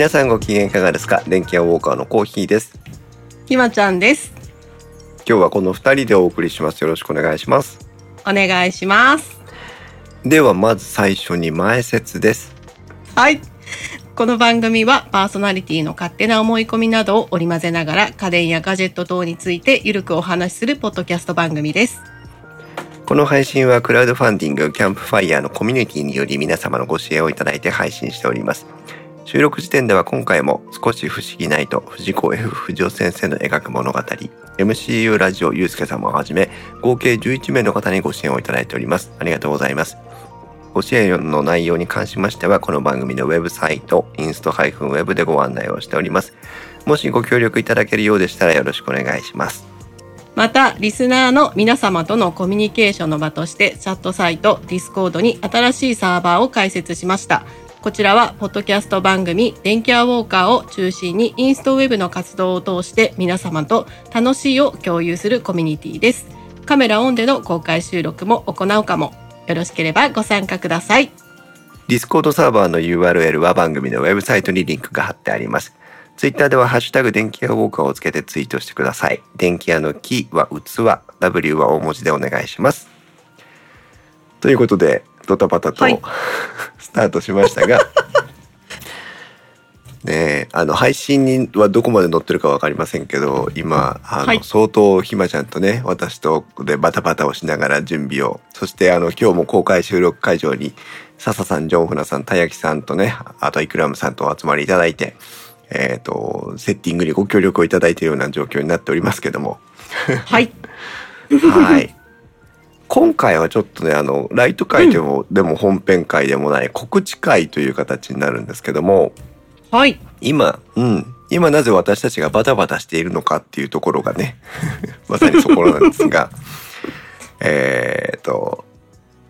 皆さんご機嫌いかがですか？電気屋ウォーカーのコーヒーですひまちゃんです。今日はこの二人でお送りしますよろしくお願いしますお願いします。ではまず最初に前説ですはい。この番組はパーソナリティの勝手な思い込みなどを織り交ぜながら家電やガジェット等についてゆるくお話しするポッドキャスト番組です。この配信はクラウドファンディングキャンプファイヤーのコミュニティにより皆様のご支援をいただいて配信しております収録時点では今回も少し不思議ないと藤子 F 不二雄先生の描く物語。MCU ラジオゆうすけ様をはじめ合計11名の方にご支援をいただいております。ありがとうございます。ご支援の内容に関しましてはこの番組のウェブサイトインスト -web でご案内をしております。もしご協力いただけるようでしたらよろしくお願いします。また、リスナーの皆様とのコミュニケーションの場として、チャットサイト、ディスコードに新しいサーバーを開設しました。こちらは、ポッドキャスト番組、電気アウォーカーを中心に、 INST-web の活動を通して、皆様と楽しいを共有するコミュニティです。カメラオンでの公開収録も行うかも。よろしければご参加ください。ディスコードサーバーの URL は番組のウェブサイトにリンクが貼ってあります。ツイッターではハッシュタグ電気屋ウォーカーをつけてツイートしてください。電器屋のきは器、W は大文字でお願いします。ということで、ドタバタと、はい。スタートしましたが、ねえ、あの、配信にはどこまで載ってるかわかりませんけど、今、あの、はい。相当ひまちゃんとね、私とでバタバタをしながら準備を、そしてあの、今日も公開収録会場に、笹さん、ジョンフナさん、たやきさんとね、あとイクラムさんとお集まりいただいて、えっ、と、セッティングにご協力をいただいているような状況になっておりますけども、はい。はい。今回はちょっとね、あの、ライト会でも、でも本編会でもない告知会という形になるんですけども、はい。今、うん。今なぜ私たちがバタバタしているのかっていうところがね、まさにそこなんですが、えっと、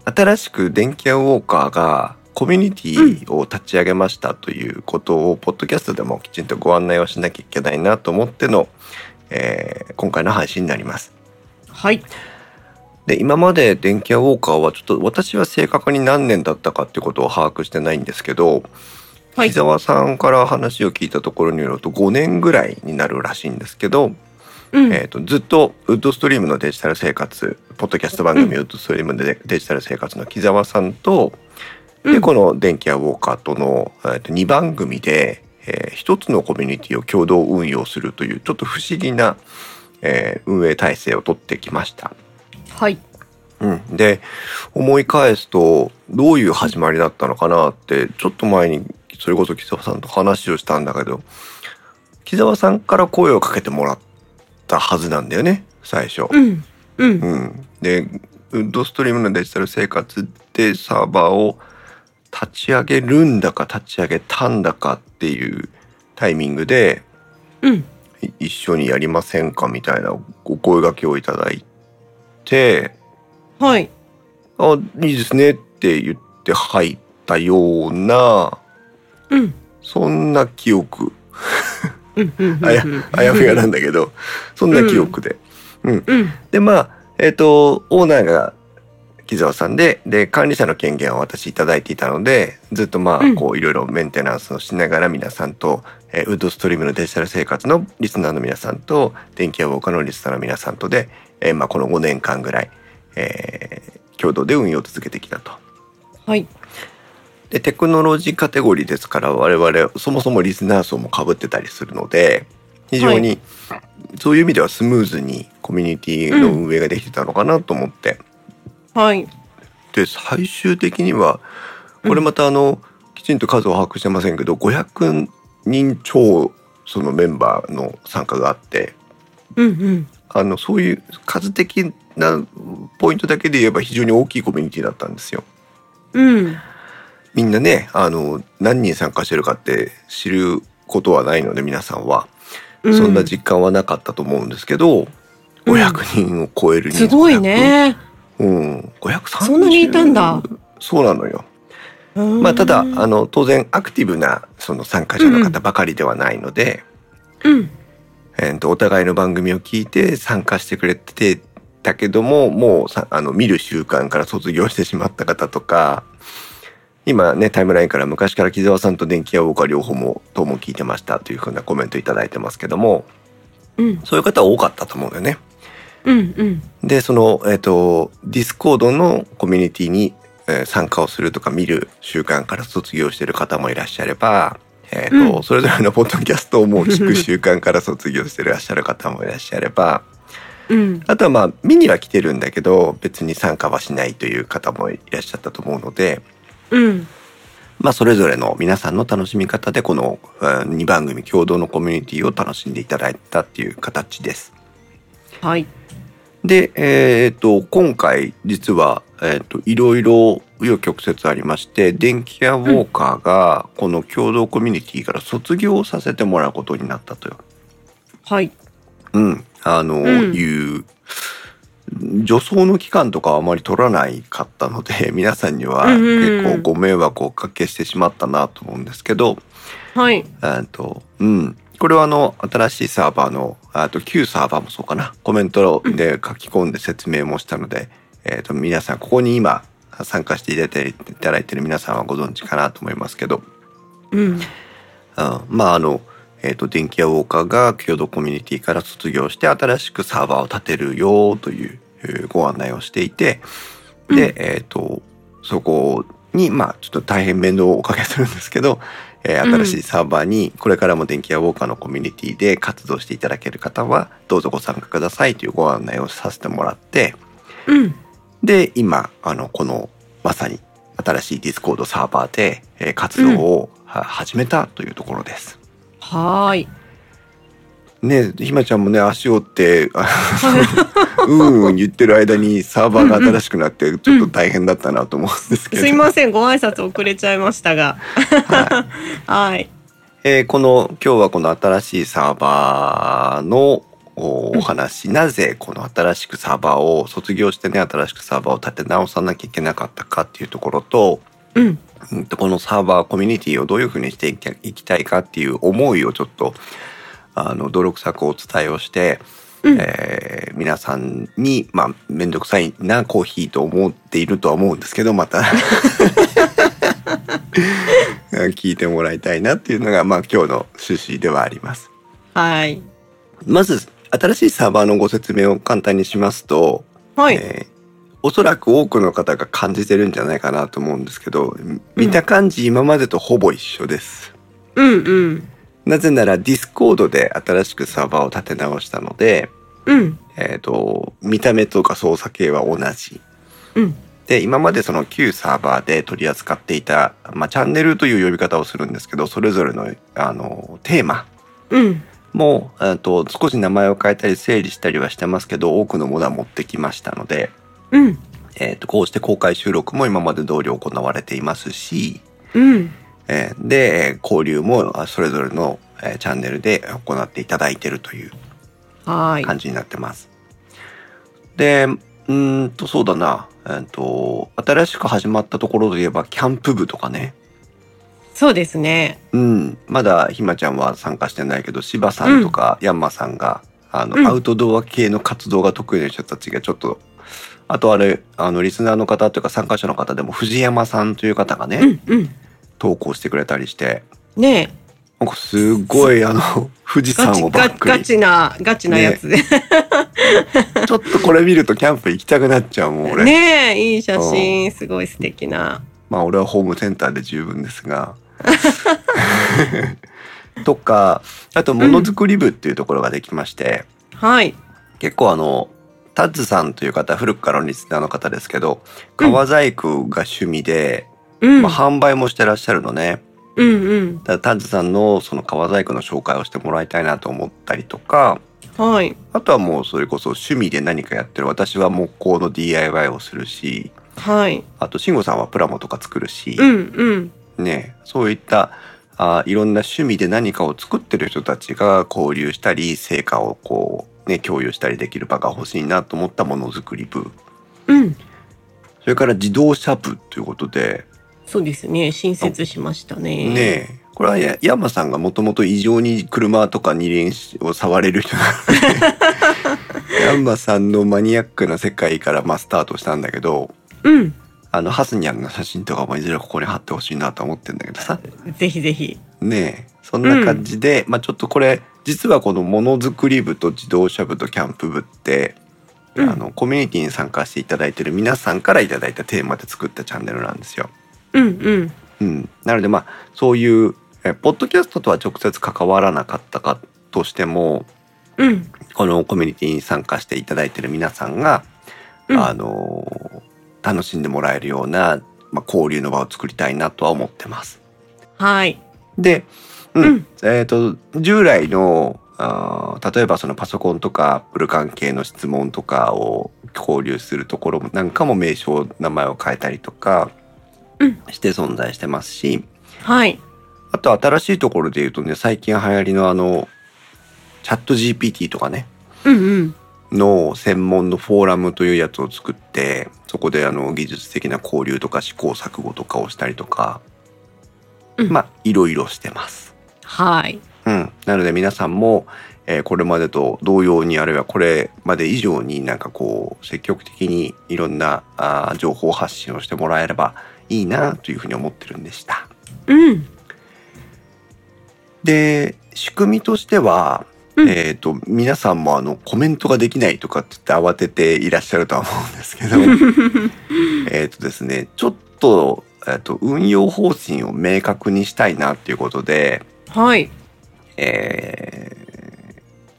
新しく電気屋ウォーカーがコミュニティを立ち上げましたということを、ポッドキャストでもきちんとご案内をしなきゃいけないなと思っての、えー今回の配信になります。はい。で、今まで電気屋ウォーカーはちょっと私は正確に何年だったかっていうことを把握してないんですけど、はい木。澤さんから話を聞いたところによると5年ぐらいになるらしいんですけど、うん。えー、とずっとウッドストリームのデジタル生活ポッドキャスト番組、ウッドストリームでデジタル生活の木澤さんと、でうんこの電気屋ウォーカーとの、えー、と2番組で、えー一つのコミュニティを共同運用するというちょっと不思議な、えー運営体制を取ってきました。はい。うん、で思い返すとどういう始まりだったのかなってちょっと前にそれこそ木澤さんと話をしたんだけど木澤さんから声をかけてもらったはずなんだよね最初。うん。うん。うん、でウッドストリームのデジタル生活でサーバーを立ち上げるんだか立ち上げたんだかっていうタイミングでうん。い一緒にやりませんかみたいなお声掛けをいただいてはい。あ、いいですねって言って入ったような、うん。そんな記憶。あや、あやふやなんだけど、そんな記憶で。うん。うん。で、まあ、えっ、と、オーナーが木澤さんで、で、管理者の権限を私いただいていたので、ずっとまあ、うんこう、いろいろメンテナンスをしながら皆さんと、えーウッドストリームのデジタル生活のリスナーの皆さんと、電気屋ウォーカーのリスナーの皆さんとで、えーまあ、この5年間ぐらい、えー共同で運用を続けてきたと。はい。で、テクノロジーカテゴリーですから、我々、そもそもリスナー層も被ってたりするので、非常に、そういう意味ではスムーズにコミュニティの運営ができてたのかなと思って。はい。で、最終的には、これまたあの、きちんと数を把握してませんけど、500人超、そのメンバーの参加があって、うん。うん。あの、そういう数的なポイントだけで言えば非常に大きいコミュニティだったんですよ。うん。みんなね、あの、何人参加してるかって知ることはないので皆さんは、うんそんな実感はなかったと思うんですけど、うん500人を超える人数すごい。ね。うん、530そんなにいたんだ。そうなのよ。ままあ、ただ、あの、当然アクティブなその参加者の方ばかりではないので、うん。えーとお互いの番組を聞いて参加してくれてたけども、もうさあの見る習慣から卒業してしまった方とか、今ねタイムラインから昔から木澤さんと電気屋ウォーカー両方もとも聞いてましたというふうなコメントいただいてますけどもうんそういう方多かったと思うんだよね。うんうんでそのえっ、とディスコードのコミュニティに、えー参加をするとか見る習慣から卒業してる方もいらっしゃれば、えーとうん。それぞれのポッドキャストをもう聞く習慣から卒業してらっしゃる方もいらっしゃればうん。あとはまあ見には来てるんだけど別に参加はしないという方もいらっしゃったと思うので、うん。まあ、それぞれの皆さんの楽しみ方でこの2番組共同のコミュニティを楽しんでいただいたっていう形です。はい。で、えっ、と、今回、実は、えっ、と、いろいろ、紆余曲折ありまして、電気屋ウォーカーが、この共同コミュニティから卒業させてもらうことになったとよ。はいうん。あの、うんいう、助走の期間とかはあまり取らないかったので、皆さんにはうんうん結構ご迷惑をおかけしてしまったなと思うんですけど、はいえっと、うん。これはあの、新しいサーバーの、あと旧サーバーもそうかな。コメントで書き込んで説明もしたので、えっと、皆さん、ここに今参加していただいていただいている皆さんはご存知かなと思いますけど、うん。うん、まああの、えっ、と、電気屋ウォーカーが共同コミュニティから卒業して新しくサーバーを立てるよというえーご案内をしていて、で、えっ、と、そこに、まあちょっと大変面倒をおかけするんですけど、えーうん。新しいサーバーにこれからも電気屋ウォーカーのコミュニティで活動していただける方はどうぞご参加くださいというご案内をさせてもらって、うんで、今、あの、この、まさに新しいディスコードサーバーで、えー活動を、は始めたというところです。はーい。ねひまちゃんもね、足折って、あ うんうん言ってる間にサーバーが新しくなって、ちょっと大変だったなと思うんですけど。すいませんご挨拶遅れちゃいましたが。はい。はい。えーこの、今日はこの新しいサーバーのおお話、なぜこの新しくサーバーを卒業してね、新しくサーバーを立て直さなきゃいけなかったかっていうところと、うん。このサーバーコミュニティをどういうふうにしていきいきたいかっていう思いをちょっとあの努力作をお伝えをして、うん。えー皆さんにまあ面倒くさいなコーヒーと思っているとは思うんですけどまた。聞いてもらいたいなっていうのがまあ今日の趣旨ではあります。はい。まず新しいサーバーのご説明を簡単にしますと、はい、えーおそらく多くの方が感じてるんじゃないかなと思うんですけど見た感じ今までとほぼ一緒です。うんうん。なぜならディスコードで新しくサーバーを立て直したので、うん。えっ、と、見た目とか操作系は同じ。うん。で、今までその旧サーバーで取り扱っていた、まあ、チャンネルという呼び方をするんですけど、それぞれの、あの、テーマ。うんも、えーと、少し名前を変えたり整理したりはしてますけど、多くのものは持ってきましたので、うんえっ、と、こうして公開収録も今まで通り行われていますし、うんえーで、えー交流もあそれぞれの、えーチャンネルで行っていただいているというはい感じになってます。で、うーんと、そうだな、えーと、新しく始まったところといえば、キャンプ部とかね。そうですね。うん、まだひまちゃんは参加してないけど、柴さんとかヤンマさんが、あの、うん。アウトドア系の活動が得意な人たちがちょっと、あとあれ、あの、リスナーの方というか参加者の方でも藤山さんという方がね、うんうん。投稿してくれたりして、ねなんかすごいあの、富士山をバガックに。ガチなガチなやつ。で、ちょっとこれ見るとキャンプ行きたくなっちゃうもん俺。ねえいい写真。すごい素敵な。まあ俺はホームセンターで十分ですが。とか、あとものづくり部っていうところができまして、はい。結構あの、タッズさんという方、古くからのリスナーの方ですけど、革細工が趣味で、うん、まあ、販売もしてらっしゃるのね。うんうん。だタッズさんのその革細工の紹介をしてもらいたいなと思ったりとか、はい。あとはもうそれこそ趣味で何かやってる。私は木工の DIY をするし、はい。あと慎吾さんはプラモとか作るし、うんうんね、そういったあいろんな趣味で何かを作ってる人たちが交流したり成果をこう、ね、共有したりできる場が欲しいなと思ったものづくり部。うん。それから自動車部ということで。そうですね。新設しましたね。ねこれはや山さんがもともと異常に車とか二輪を触れる人なので。山さんのマニアックな世界からまあスタートしたんだけど。うんあの、ハスニャンの写真とかもいずれここに貼ってほしいなと思ってんだけどさ。ぜひぜひ。ねえ、そんな感じで、まあちょっとこれ、実はこのものづくり部と自動車部とキャンプ部って、うんあの、コミュニティに参加していただいてる皆さんからいただいたテーマで作ったチャンネルなんですよ。うんうん。うん。なのでまあ、そういう、え、ポッドキャストとは直接関わらなかったかとしても、うん。このコミュニティに参加していただいてる皆さんが、うんあの楽しんでもらえるような、まあ、交流の場を作りたいなとは思ってます。はい。で、うん、うんえっ、と、従来の、あー例えばそのパソコンとかアップル関係の質問とかを交流するところなんかも名称、名前を変えたりとかうんして存在してますし、はい。あと新しいところで言うとね、最近流行りのあの、チャット GPT とかね、うんうん。の専門のフォーラムというやつを作って、そこであの技術的な交流とか試行錯誤とかをしたりとか、うんまあいろいろしてます。はい。うん。なので皆さんも、えーこれまでと同様にあるいはこれまで以上になんかこう積極的にいろんなあー情報発信をしてもらえればいいなというふうに思ってるんでした。うん。で、仕組みとしては、うんえっ、と、皆さんもあのコメントができないとかって言って慌てていらっしゃるとは思うんですけど、えっとですね、ちょっと、えっと、運用方針を明確にしたいなっていうことで、はい。えー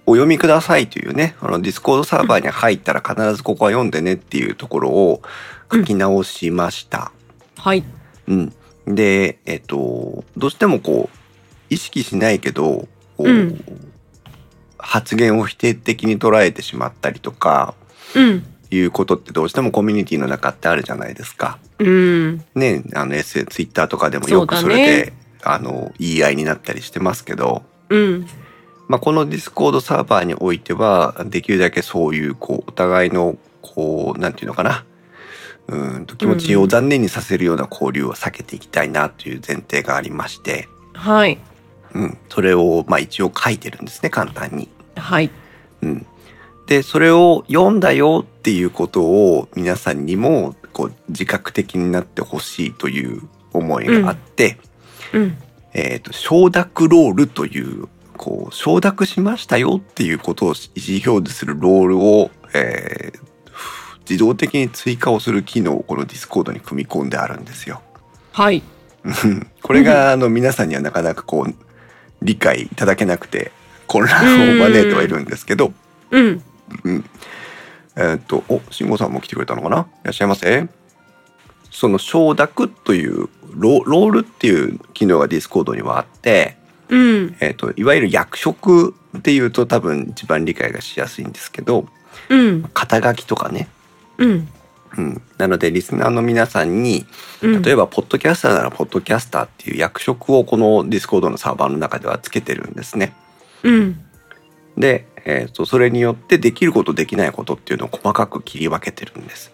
お読みくださいというね、あの、ディスコードサーバーに入ったら必ずここは読んでねっていうところを書き直しました。はい。うん。で、えっと、どうしてもこう、意識しないけど、こううん発言を否定的に捉えてしまったりとか、うん。いうことってどうしてもコミュニティの中ってあるじゃないですか。うん。ね、あの、S、ツイッターとかでもよくそれで、あの、言い合いになったりしてますけど、うん。まあ、このディスコードサーバーにおいては、できるだけそういう、こう、お互いの、こう、なんていうのかな。うーんと気持ちを残念にさせるような交流を避けていきたいなという前提がありまして、はい。うん。それを、まあ一応書いてるんですね、簡単に。はい。うん。で、それを読んだよっていうことを皆さんにも、こう、自覚的になってほしいという思いがあって、うん。えっ、と、承諾ロールという、こう、承諾しましたよっていうことを意思表示するロールを、えー自動的に追加をする機能をこのディスコードに組み込んであるんですよ。はい。うんこれが、あの、皆さんにはなかなかこう、理解いただけなくて、混乱を招いてはいるんですけど、うん。えーっと、お、慎吾さんも来てくれたのかな？いらっしゃいませ。その承諾というロ、ロールっていう機能がディスコードにはあって、うん。えーっと、いわゆる役職っていうと多分一番理解がしやすいんですけど、うん。肩書きとかね。うん。うん。なので、リスナーの皆さんに、うん。例えば、ポッドキャスターなら、ポッドキャスターっていう役職をこのディスコードのサーバーの中ではつけてるんですね。うん。で、えーっと、それによってできることできないことっていうのを細かく切り分けてるんです。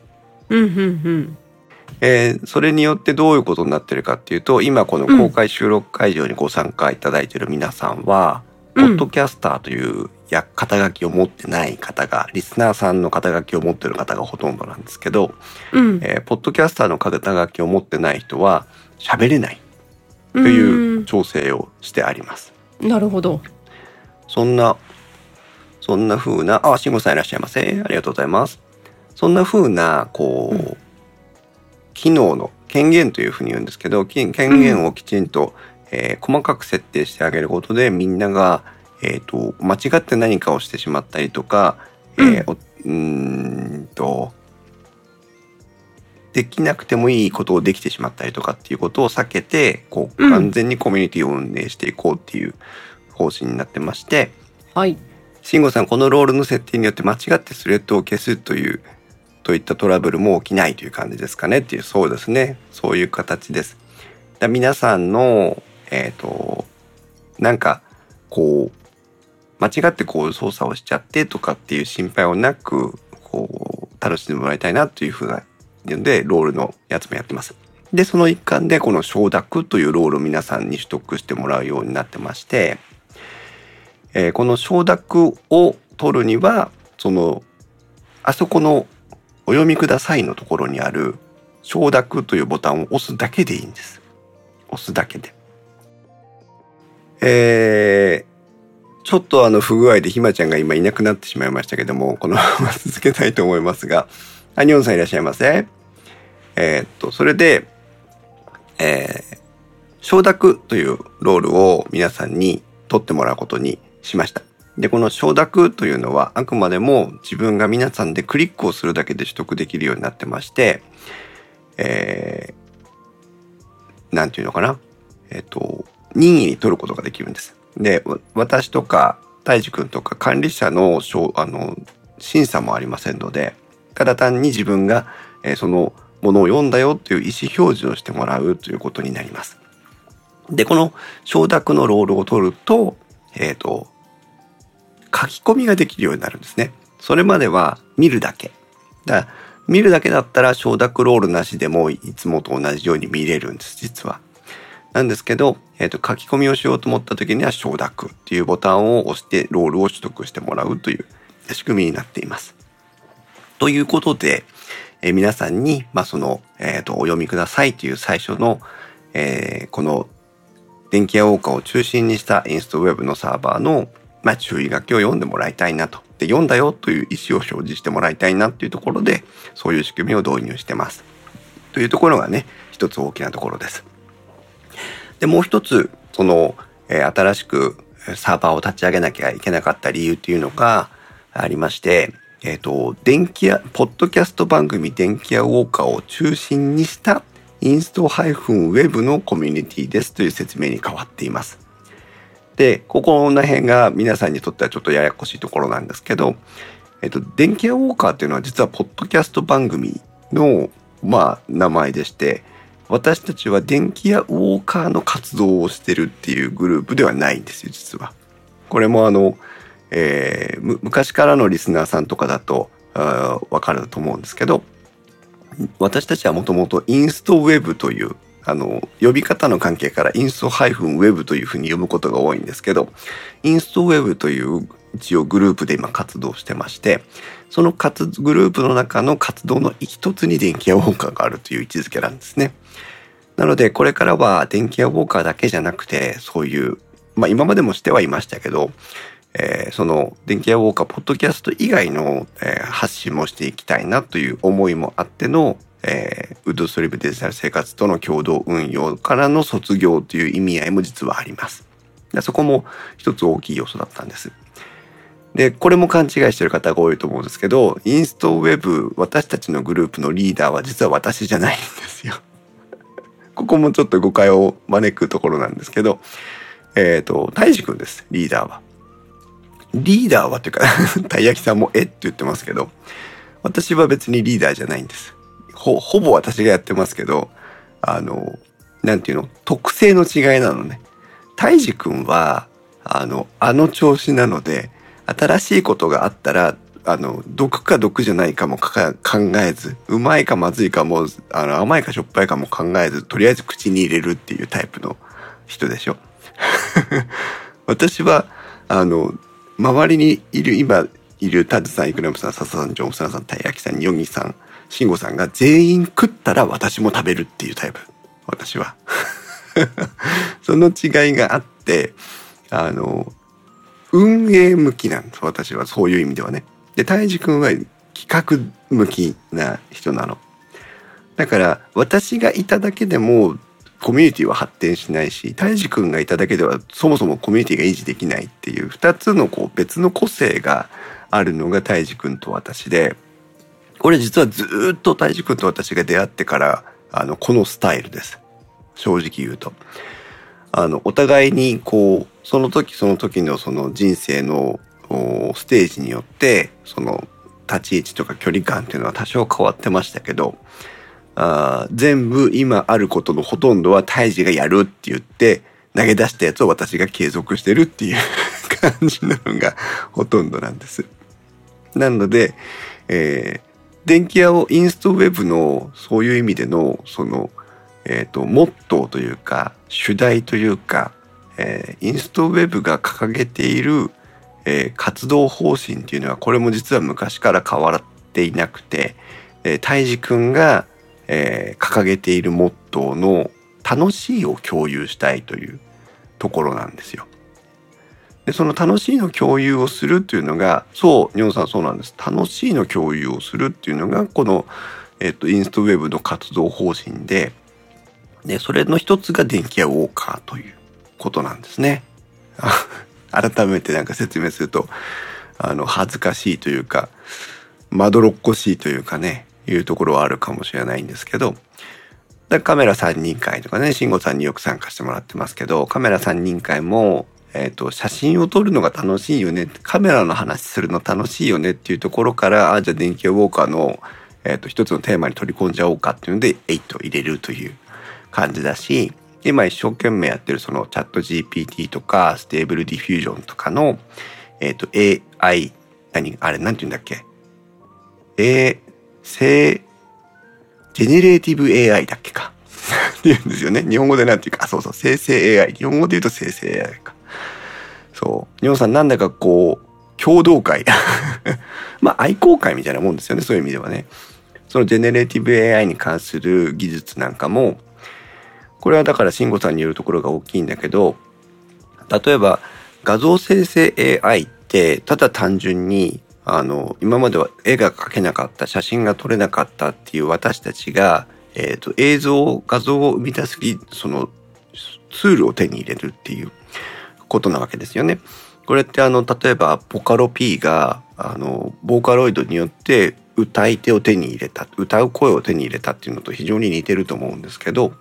うん。うん。えーそれによってどういうことになってるかっていうと、今この公開収録会場にご参加いただいている皆さんは、うんポッドキャスターというや肩書きを持ってない方が、リスナーさんの肩書きを持ってる方がほとんどなんですけど、うん。えーポッドキャスターの肩書きを持ってない人は喋れないとという調整をしてあります。なるほど。そんな、そんな風な、あ、慎吾さんいらっしゃいませ。ありがとうございます。そんな風な、こう、うん機能の権限というふうに言うんですけど、き権限をきちんと、えー細かく設定してあげることで、みんなが、えっ、と、間違って何かをしてしまったりとか、えーおうーんと、できなくてもいいことをできてしまったりとかっていうことを避けて、こう、うん完全にコミュニティを運営していこうっていう方針になってまして、はい。慎吾さん、このロールの設定によって間違ってスレッドを消すという、といったトラブルも起きないという感じですかねっていう、そうですね。そういう形です。だ皆さんの、えっ、と、なんか、こう、間違ってこう操作をしちゃってとかっていう心配をなく、こう、楽しんでもらいたいなというふうなので、ロールのやつもやってます。で、その一環でこの承諾というロールを皆さんに取得してもらうようになってまして、えーこの承諾を取るには、その、あそこのお読みくださいのところにある承諾というボタンを押すだけでいいんです。押すだけで。えー、ちょっとあの不具合でひまちゃんが今いなくなってしまいましたけども、このまま続けたいと思いますが、アニオンさんいらっしゃいませ？えー、っと、それで、えー、承諾というロールを皆さんに取ってもらうことにしました。で、この承諾というのはあくまでも自分が皆さんでクリックをするだけで取得できるようになってまして、えー、なんていうのかな？えっ、と、任意に取ることができるんです。で、私とか、大治君とか管理者の、あの、審査もありませんので、ただ単に自分が、えー、そのものを読んだよという意思表示をしてもらうということになります。で、この承諾のロールを取ると、えっ、ー、と、書き込みができるようになるんですね。それまでは見るだけ。だ見るだけだったら承諾ロールなしでもいつもと同じように見れるんです、実は。なんですけど、えっ、ー、と、書き込みをしようと思った時には承諾っていうボタンを押してロールを取得してもらうという仕組みになっています。ということで、えー、皆さんに、まあ、その、えっ、ー、と、お読みくださいという最初の、えー、この電気屋ウォーカーを中心にしたインストウェブのサーバーの、まあ、注意書きを読んでもらいたいなと。で、読んだよという意思を表示してもらいたいなというところで、そういう仕組みを導入してます。というところがね、一つ大きなところです。で、もう一つ、その、えー、新しくサーバーを立ち上げなきゃいけなかった理由っていうのがありまして、えっ、ー、と、電気屋、ポッドキャスト番組電気屋ウォーカーを中心にしたインスト -web のコミュニティですという説明に変わっています。で、ここの辺が皆さんにとってはちょっとややこしいところなんですけど、えっと、電気屋ウォーカーっていうのは実はポッドキャスト番組の、まあ、名前でして、私たちは電気屋ウォーカーの活動をしてるっていうグループではないんですよ、実は。これもあの、えー、昔からのリスナーさんとかだとわかると思うんですけど、私たちはもともとインストウェブというあの、呼び方の関係からインスト -web というふうに読むことが多いんですけど、インストウェブという一応グループで今活動してまして、その活グループの中の活動の一つに電気屋ウォーカーがあるという位置づけなんですね。なので、これからは電気屋ウォーカーだけじゃなくて、そういう、まあ今までもしてはいましたけど、えー、その電気屋ウォーカーポッドキャスト以外の、えー、発信もしていきたいなという思いもあっての、えー、ウッドストリームデジタル生活との共同運用からの卒業という意味合いも実はあります。そこも一つ大きい要素だったんです。で、これも勘違いしてる方が多いと思うんですけど、インストウェブ、私たちのグループのリーダーは実は私じゃないんですよ。ここもちょっと誤解を招くところなんですけど、えっ、ー、と、大治君です、リーダーは。リーダーはっていうか たい焼きさんもえって言ってますけど、私は別にリーダーじゃないんです。ほ、ほぼ私がやってますけど、あの、なんていうの、特性の違いなのね。たいじくんは、あの、あの調子なので、新しいことがあったら、あの、毒か毒じゃないかも考えず、うまいかまずいかも、あの、甘いかしょっぱいかも考えず、とりあえず口に入れるっていうタイプの人でしょ。私は、あの、周りにいる、今いるタズさん、イクラムさん、笹さん、ジョンスナさん、たい焼きさん、ヨギさん、慎吾さんが全員食ったら私も食べるっていうタイプ。私は。その違いがあって、あの、運営向きなんです。私はそういう意味ではね。で、たいじくんは企画向きな人なの。だから私がいただけでもコミュニティは発展しないし、たいじくんがいただけではそもそもコミュニティが維持できないっていう二つのこう別の個性があるのがたいじくんと私で、これ実はずっと大治君と私が出会ってから、あの、このスタイルです。正直言うと。あの、お互いにこう、その時その時のその人生のステージによって、その立ち位置とか距離感っていうのは多少変わってましたけど、あ全部今あることのほとんどは胎児がやるって言って投げ出したやつを私が継続してるっていう 感じなのがほとんどなんです。なので、え電気屋をインストウェブのそういう意味でのその、えっ、ー、とモットーというか主題というか、えー、インストウェブが掲げている、えー、活動方針っていうのはこれも実は昔から変わっていなくて、えー、たいじくんが、えー、掲げているモットーの楽しいを共有したいというところなんですよ。でその楽しいの共有をするっていうのがそう日本さんそうなんです楽しいの共有をするっていうのがこの、えっと、インストウェブの活動方針ででそれの一つが電気屋ウォーカーということなんですね。改めてなんか説明するとあの恥ずかしいというかまどろっこしいというかねいうところはあるかもしれないんですけどだカメラ3人会とかね慎吾さんによく参加してもらってますけどカメラ3人会も、えーと、写真を撮るのが楽しいよねカメラの話するの楽しいよねっていうところからあじゃあ電気ウォーカーの、えーと、一つのテーマに取り込んじゃおうかっていうので8を入れるという感じだし今一生懸命やってるそのチャット GPT とか Stable Diffusion とかの、えっ、ー、と AI 何あれ何て言うんだっけ？A 生ジェネレーティブ AI だっけか？って言うんですよね。日本語でなんていうかそうそう生成 AI 日本語で言うと生成 AI か。そう。日本さんなんだかこう共同会。まあ愛好会みたいなもんですよねそういう意味ではね。そのジェネレーティブ AI に関する技術なんかもこれはだから慎吾さんによるところが大きいんだけど例えば画像生成 AI ってただ単純にあの今までは絵が描けなかった写真が撮れなかったっていう私たちが、えーと、映像画像を生み出すそのツールを手に入れるっていうことなわけですよね。これってあの例えばボカロ P があのボーカロイドによって歌い手を手に入れた歌う声を手に入れたっていうのと非常に似てると思うんですけど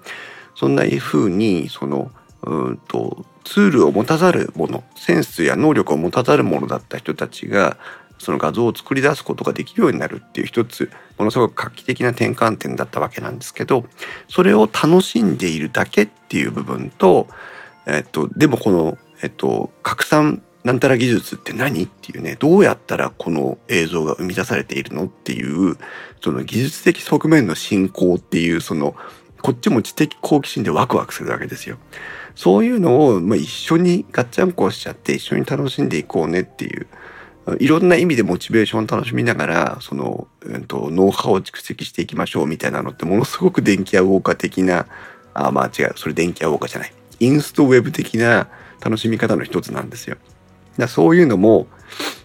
そんな風にそのうんとツールを持たざるものセンスや能力を持たざるものだった人たちがその画像を作り出すことができるようになるっていう一つものすごく画期的な転換点だったわけなんですけどそれを楽しんでいるだけっていう部分と、えっと、でもこの、えっと、拡散なんたら技術って何っていうねどうやったらこの映像が生み出されているのっていうその技術的側面の進行っていうそのこっちも知的好奇心でワクワクするわけですよ。そういうのを、まあ、一緒にガッチャンコしちゃって一緒に楽しんでいこうねっていういろんな意味でモチベーションを楽しみながらその、えーと、ノウハウを蓄積していきましょうみたいなのってものすごく電気屋ウォーカー的なあまあ違うそれ電気屋ウォーカーじゃないインストウェブ的な楽しみ方の一つなんですよ。だそういうのも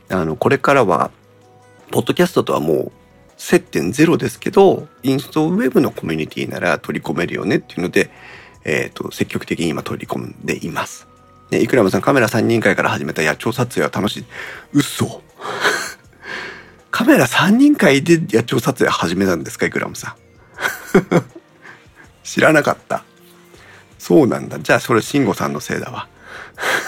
あのこれからはポッドキャストとはもう接点ゼロですけど、インストウェブのコミュニティなら取り込めるよねっていうので、えっ、ー、と、積極的に今取り込んでいます。ね、イクラムさんカメラ3人会から始めた野鳥撮影は楽しい。嘘 カメラ3人会で野鳥撮影始めたんですかイクラムさん。知らなかった。そうなんだ。じゃあそれ慎吾さんのせいだわ。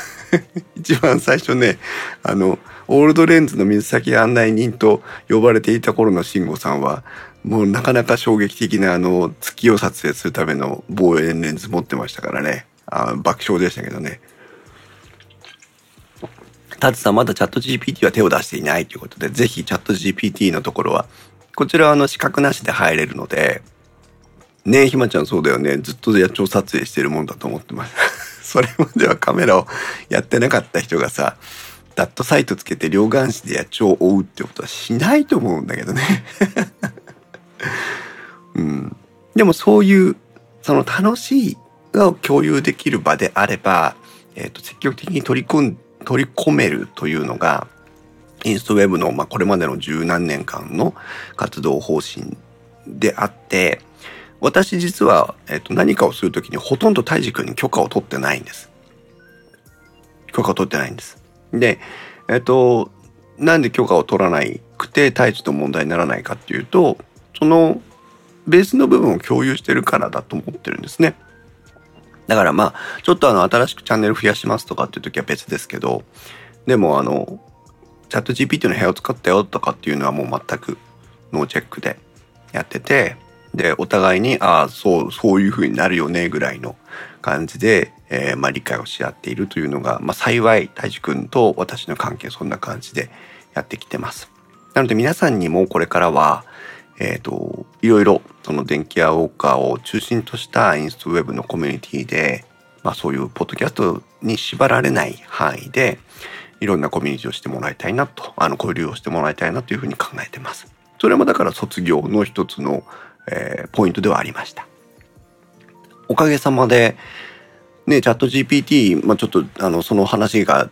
一番最初ね、あの、オールドレンズの水先案内人と呼ばれていた頃の慎吾さんは、もうなかなか衝撃的なあの月を撮影するための望遠レンズ持ってましたからね。あ爆笑でしたけどね。タツさんまだチャット GPT は手を出していないということで、ぜひチャット GPT のところは、こちらはあの資格なしで入れるので、ねえ、ひまちゃんそうだよね。ずっと野鳥撮影してるもんだと思ってます。それまではカメラをやってなかった人がさ、ダットサイトつけて両眼視で野鳥を追うってことはしないと思うんだけどね。うん。でもそういう、その楽しいを共有できる場であれば、えっ、ー、と、積極的に取り組ん、取り込めるというのが、インストウェブの、まあ、これまでの十何年間の活動方針であって、私実は、えっ、ー、と、何かをするときにほとんど大治君に許可を取ってないんです。許可を取ってないんです。で、えっと、なんで許可を取らないくて大地と問題にならないかっていうと、そのベースの部分を共有してるからだと思ってるんですね。だからまあ、ちょっとあの、新しくチャンネル増やしますとかっていう時は別ですけど、でもあの、チャット GPT の部屋を使ったよとかっていうのはもう全くノーチェックでやってて、で、お互いに、ああ、そう、そういう風になるよね、ぐらいの感じで、えー、まあ、理解をし合っているというのが、まあ、幸い大樹くんと私の関係そんな感じでやってきてます。なので皆さんにもこれからは、えっ、ー、と、いろいろその電気屋ウォーカーを中心としたインストウェブのコミュニティで、まあそういうポッドキャストに縛られない範囲で、いろんなコミュニティをしてもらいたいなと、あの交流をしてもらいたいなというふうに考えてます。それもだから卒業の一つのえー、ポイントではありました。おかげさまで、ね、チャット GPT、まあ、ちょっと、あの、その話が、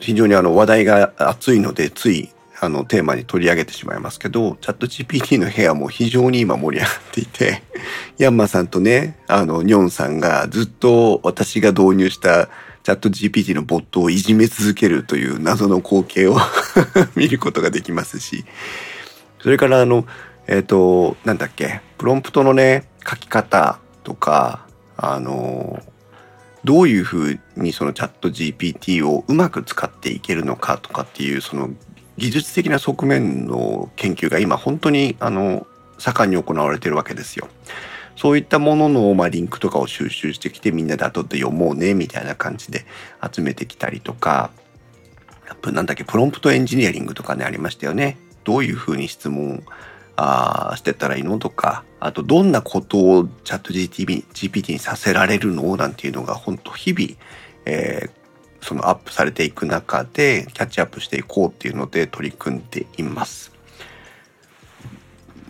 非常にあの、話題が熱いので、つい、あの、テーマに取り上げてしまいますけど、チャット GPT の部屋も非常に今盛り上がっていて、ヤンマさんとね、あの、ニョンさんがずっと私が導入したチャット GPT のボットをいじめ続けるという 謎の光景を 見ることができますし、それからあの、えっ、ー、と、なんだっけ、プロンプトのね、書き方とか、あの、どういうふうにそのチャット GPT をうまく使っていけるのかとかっていうその技術的な側面の研究が今本当にあの盛んに行われてるわけですよ。そういったものの、まあ、リンクとかを収集してきてみんなで後で読もうねみたいな感じで集めてきたりとかなんだっけプロンプトエンジニアリングとかねありましたよね。どういうふうに質問あしてたらいいのとか、あとどんなことをチャット GPT にさせられるのなんていうのが本当日々、えー、そのアップされていく中でキャッチアップしていこうっていうので取り組んでいます。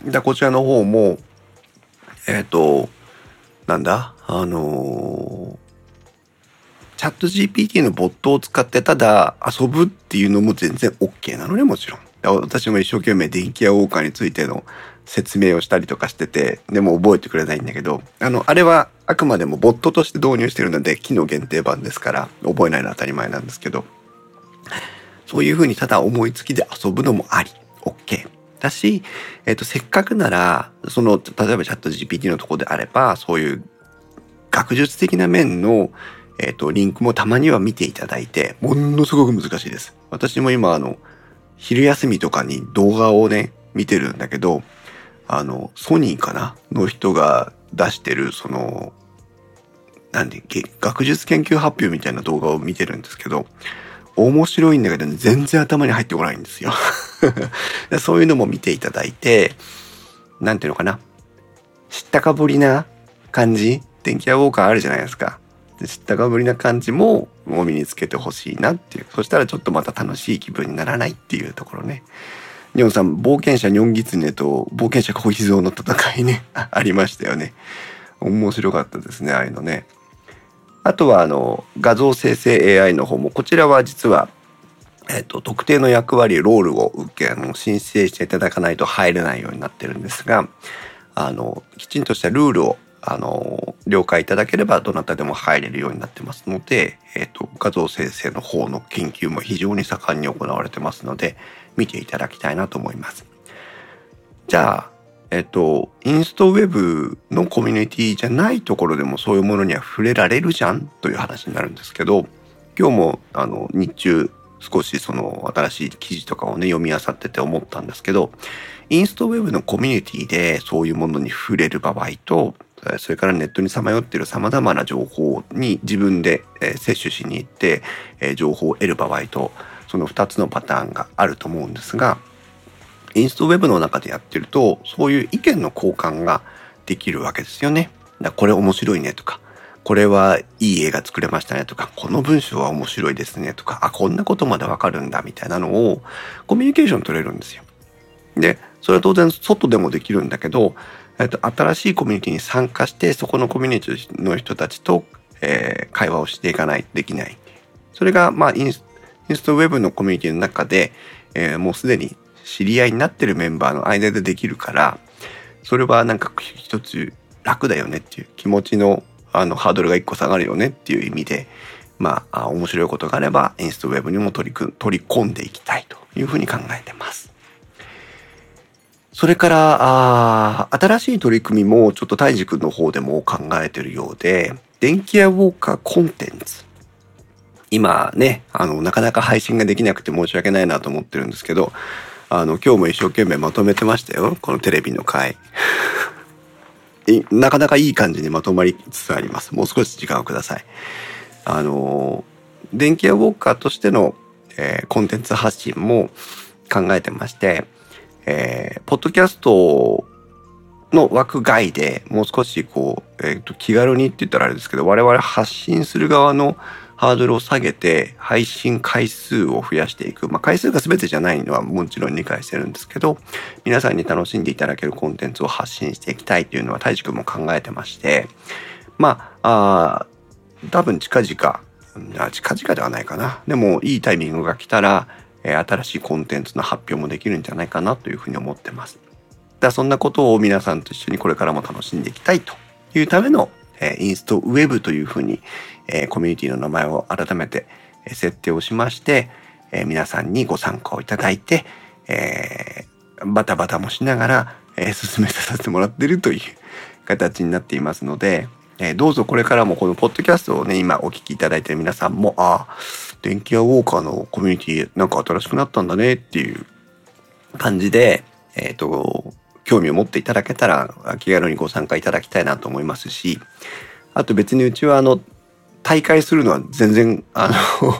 でこちらの方も、えっ、ー、と、なんだ？あのー、チャット GPT のボットを使ってただ遊ぶっていうのも全然 OK なのね、もちろん。私も一生懸命電気屋ウォーカーについての説明をしたりとかしてて、でも覚えてくれないんだけど、あの、あれはあくまでもボットとして導入してるので、機能限定版ですから、覚えないのは当たり前なんですけど、そういうふうにただ思いつきで遊ぶのもあり、OK。だし、えっ、と、せっかくなら、その、例えばチャット GPT のとこであれば、そういう学術的な面の、えっ、と、リンクもたまには見ていただいて、ものすごく難しいです。私も今、あの、昼休みとかに動画をね、見てるんだけど、あの、ソニーかな？の人が出してる、その、なんで、学術研究発表みたいな動画を見てるんですけど、面白いんだけど、ね、全然頭に入ってこないんですよ そういうのも見ていただいて、なんていうのかな？知ったかぶりな感じ？電気屋ウォーカーあるじゃないですか。知ったかぶりな感じももう身につけてほしいなっていう。そしたらちょっとまた楽しい気分にならないっていうところね。ニョンさん、冒険者ニョンギツネと冒険者コヒゾウの戦いね、ありましたよね。面白かったですね、ああいうのね。あとはあの画像生成 AI の方もこちらは実は、えっと、特定の役割ロールを受けあの申請していただかないと入れないようになってるんですがあのきちんとしたルールをあの、了解いただければどなたでも入れるようになってますので、えっ、と、画像生成の方の研究も非常に盛んに行われてますので、見ていただきたいなと思います。じゃあ、えっ、と、インストウェブのコミュニティじゃないところでもそういうものには触れられるじゃんという話になるんですけど、今日もあの日中少しその新しい記事とかをね読み漁ってて思ったんですけど、インストウェブのコミュニティでそういうものに触れる場合と、それからネットにさまよっている様々な情報に自分で摂取しに行って情報を得る場合と、その2つのパターンがあると思うんですが、インストウェブの中でやってると、そういう意見の交換ができるわけですよね。だこれ面白いねとか、これはいい映画作れましたねとか、この文章は面白いですねとか、あ、こんなことまでわかるんだみたいなのをコミュニケーション取れるんですよ。で、それは当然外でもできるんだけど、えっと、新しいコミュニティに参加して、そこのコミュニティの人たちと、えー、会話をしていかないと、できない。それが、まあインス、インストウェブのコミュニティの中で、えー、もうすでに知り合いになってるメンバーの間でできるから、それはなんか一つ楽だよねっていう気持ちのあのハードルが一個下がるよねっていう意味で、まあ、面白いことがあれば、インストウェブにも取り取り込んでいきたいというふうに考えてます。それから、あ新しい取り組みもちょっと大くの方でも考えてるようで、電気屋ウォーカーコンテンツ。今ね、あの、なかなか配信ができなくて申し訳ないなと思ってるんですけど、あの、今日も一生懸命まとめてましたよ。このテレビの回。なかなかいい感じにまとまりつつあります。もう少し時間をください。あの、電気屋ウォーカーとしての、えー、コンテンツ発信も考えてまして、えー、ポッドキャストの枠外でもう少しこう、えーと、気軽にって言ったらあれですけど我々発信する側のハードルを下げて配信回数を増やしていく。まあ、回数が全てじゃないのはもちろん理解してるんですけど、皆さんに楽しんでいただけるコンテンツを発信していきたいというのは、太一くんも考えてまして、まあ、あ多分近々、近々ではないかな。でも、いいタイミングが来たら、え新しいコンテンツの発表もできるんじゃないかなというふうに思ってます。だそんなことを皆さんと一緒にこれからも楽しんでいきたいというための、えインストウェブというふうに、えコミュニティの名前を改めて設定をしまして、え皆さんにご参加をいただいて、え、バタバタもしながら、え進めさせてもらってるという形になっていますので、えどうぞこれからもこのポッドキャストをね、今お聞きいただいている皆さんも、ああ、電気屋ウォーカーのコミュニティなんか新しくなったんだねっていう感じで、えっ、ー、と、興味を持っていただけたら気軽にご参加いただきたいなと思いますし、あと別にうちはあの、大会するのは全然、あの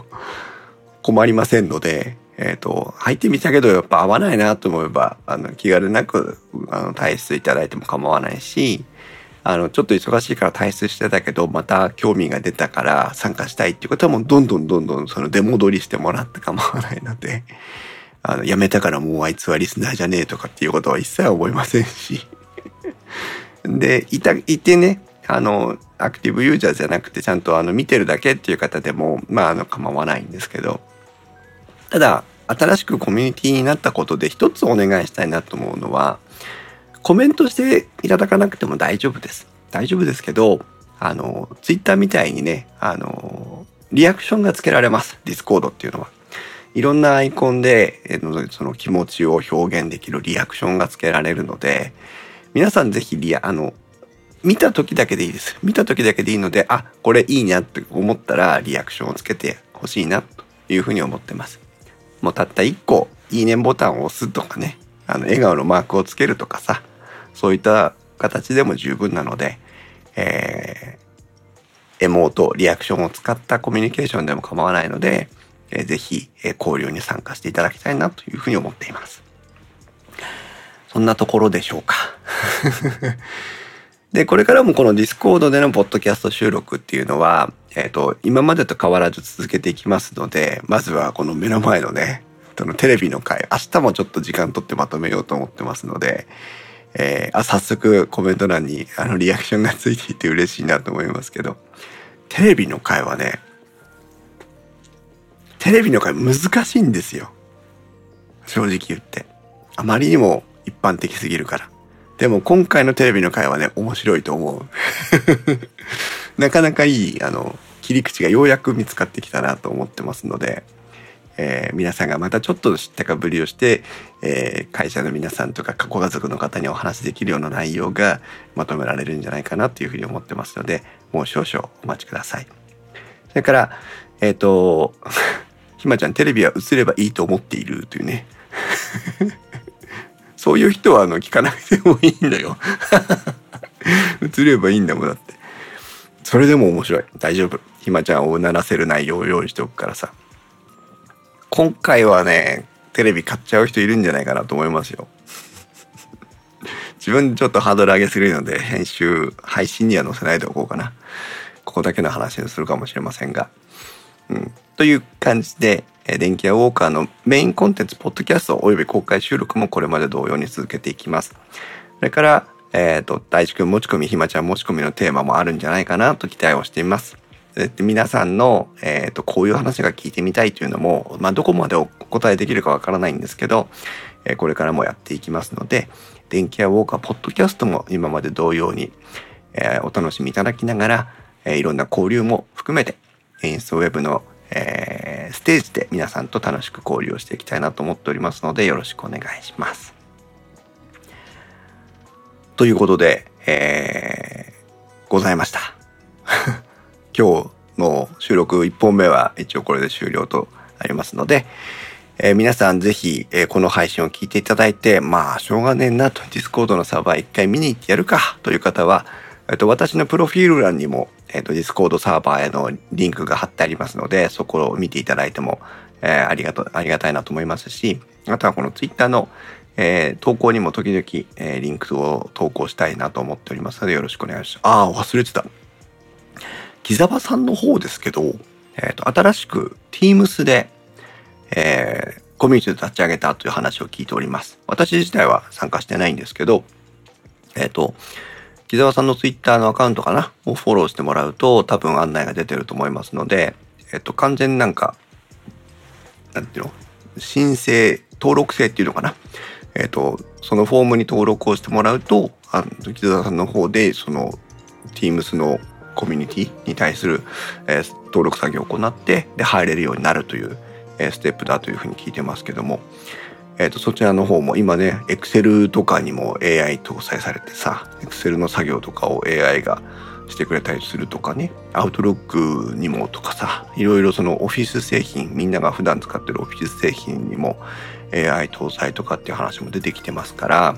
困りませんので、えっ、ー、と、入ってみたけどやっぱ合わないなと思えば、あの、気軽なく、あの、退出いただいても構わないし、あの、ちょっと忙しいから退出してたけど、また興味が出たから参加したいっていうことはもうどんどんどんどんその出戻りしてもらって構わないので、あの、辞めたからもうあいつはリスナーじゃねえとかっていうことは一切思いませんし。で、いた、いてね、あの、アクティブユーザーじゃなくてちゃんとあの見てるだけっていう方でも、まああの構わないんですけど、ただ、新しくコミュニティになったことで一つお願いしたいなと思うのは、コメントしていただかなくても大丈夫です。大丈夫ですけど、あの、ツイッターみたいにね、あの、リアクションがつけられます。ディスコードっていうのは。いろんなアイコンで、えその気持ちを表現できるリアクションがつけられるので、皆さんぜひリア、あの、見た時だけでいいです。見た時だけでいいので、あ、これいいなって思ったらリアクションをつけてほしいなというふうに思ってます。もうたった一個、いいねボタンを押すとかね、あの、笑顔のマークをつけるとかさ、そういった形でも十分なので、えー、エモート、リアクションを使ったコミュニケーションでも構わないので、えー、ぜひ、え、交流に参加していただきたいなというふうに思っています。そんなところでしょうか。で、これからもこのディスコードでのポッドキャスト収録っていうのは、えっ、ー、と、今までと変わらず続けていきますので、まずはこの目の前のね、そのテレビの回、明日もちょっと時間取ってまとめようと思ってますので、えー、あ、早速コメント欄にあのリアクションがついていて嬉しいなと思いますけど、テレビの回はね、テレビの回難しいんですよ。正直言って。あまりにも一般的すぎるから。でも今回のテレビの回はね、面白いと思う。なかなかいい、あの、切り口がようやく見つかってきたなと思ってますので、えー、皆さんがまたちょっと知ったかぶりをして、えー、会社の皆さんとか過去家族の方にお話しできるような内容がまとめられるんじゃないかなというふうに思ってますので、もう少々お待ちください。それから、えっ、ー、と、ひまちゃんテレビは映ればいいと思っているというね。そういう人はあの聞かなくてもいいんだよ。映ればいいんだもんだって。それでも面白い。大丈夫。ひまちゃんをうならせる内容を用意しておくからさ。今回はね、テレビ買っちゃう人いるんじゃないかなと思いますよ。自分ちょっとハードル上げすぎるので、編集、配信には載せないでおこうかな。ここだけの話にするかもしれませんが。うん。という感じで、電気屋ウォーカーのメインコンテンツ、ポッドキャストおよび公開収録もこれまで同様に続けていきます。それから、えっ、ー、と、大地君持ち込み、ひまちゃん持ち込みのテーマもあるんじゃないかなと期待をしています。で皆さんの、えっ、ー、と、こういう話が聞いてみたいというのも、まあ、どこまでお答えできるかわからないんですけど、え、これからもやっていきますので、電気屋ウォーカーポッドキャストも今まで同様に、えー、お楽しみいただきながら、え、いろんな交流も含めて、インストウェブのえー、ステージで皆さんと楽しく交流をしていきたいなと思っておりますのでよろしくお願いします。ということで、えー、ございました。今日の収録1本目は一応これで終了となりますので、えー、皆さんぜひ、えー、この配信を聞いていただいて、まあ、しょうがねえなと、ディスコードのサーバー一回見に行ってやるかという方は、えっと、私のプロフィール欄にも、えっ、ー、と、ディスコードサーバーへのリンクが貼ってありますので、そこを見ていただいても、えー、ありがと、ありがたいなと思いますし、あとはこのツイッターの、えー、投稿にも時々、えー、リンクを投稿したいなと思っておりますので、よろしくお願いします。ああ、忘れてた。木沢さんの方ですけど、えっ、と、新しく Teams で、えー、コミュニティを立ち上げたという話を聞いております。私自体は参加してないんですけど、えっ、と、木澤さんのツイッターのアカウントかな？をフォローしてもらうと多分案内が出てると思いますので、えっと、完全なんか、なんていうの？申請、登録制っていうのかな？えっと、そのフォームに登録をしてもらうと、あの、木澤さんの方で、その、Teams のコミュニティに対する、えー、登録作業を行って、で、入れるようになるという、えー、ステップだというふうに聞いてますけども、えっ、ー、と、そちらの方も今ね、Excel とかにも AI 搭載されてさ、Excel の作業とかを AI がしてくれたりするとかね、アウトロックにもとかさ、いろいろそのオフィス製品、みんなが普段使ってるオフィス製品にも AI 搭載とかっていう話も出てきてますから、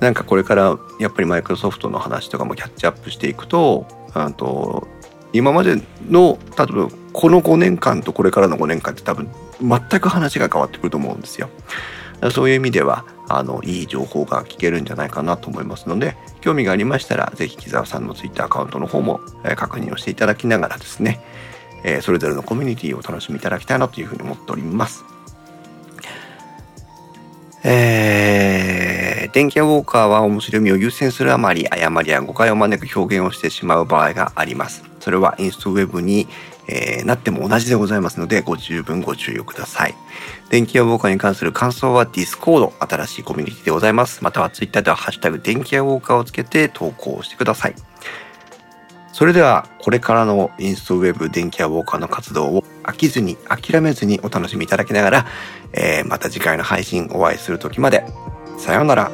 なんかこれからやっぱりマイクロソフトの話とかもキャッチアップしていくと、あと今までの、例えばこの5年間とこれからの5年間って多分全く話が変わってくると思うんですよ。そういう意味では、あの、いい情報が聞けるんじゃないかなと思いますので、興味がありましたら、ぜひ木澤さんの Twitter アカウントの方も、確認をしていただきながらですね、それぞれのコミュニティをお楽しみいただきたいなというふうに思っております。えー、電気屋ウォーカーは面白みを優先するあまり誤りや誤解を招く表現をしてしまう場合があります。それは INST-web に、えー、なっても同じでございますので、ご十分ご注意ください。電気屋ウォーカーに関する感想はディスコード、新しいコミュニティでございます。またはツイッターではハッシュタグ電気屋ウォーカーをつけて投稿してください。それでは、これからの INST-web 電気屋ウォーカーの活動を飽きずに、諦めずにお楽しみいただきながら、えー、また次回の配信お会いする時まで。さようなら。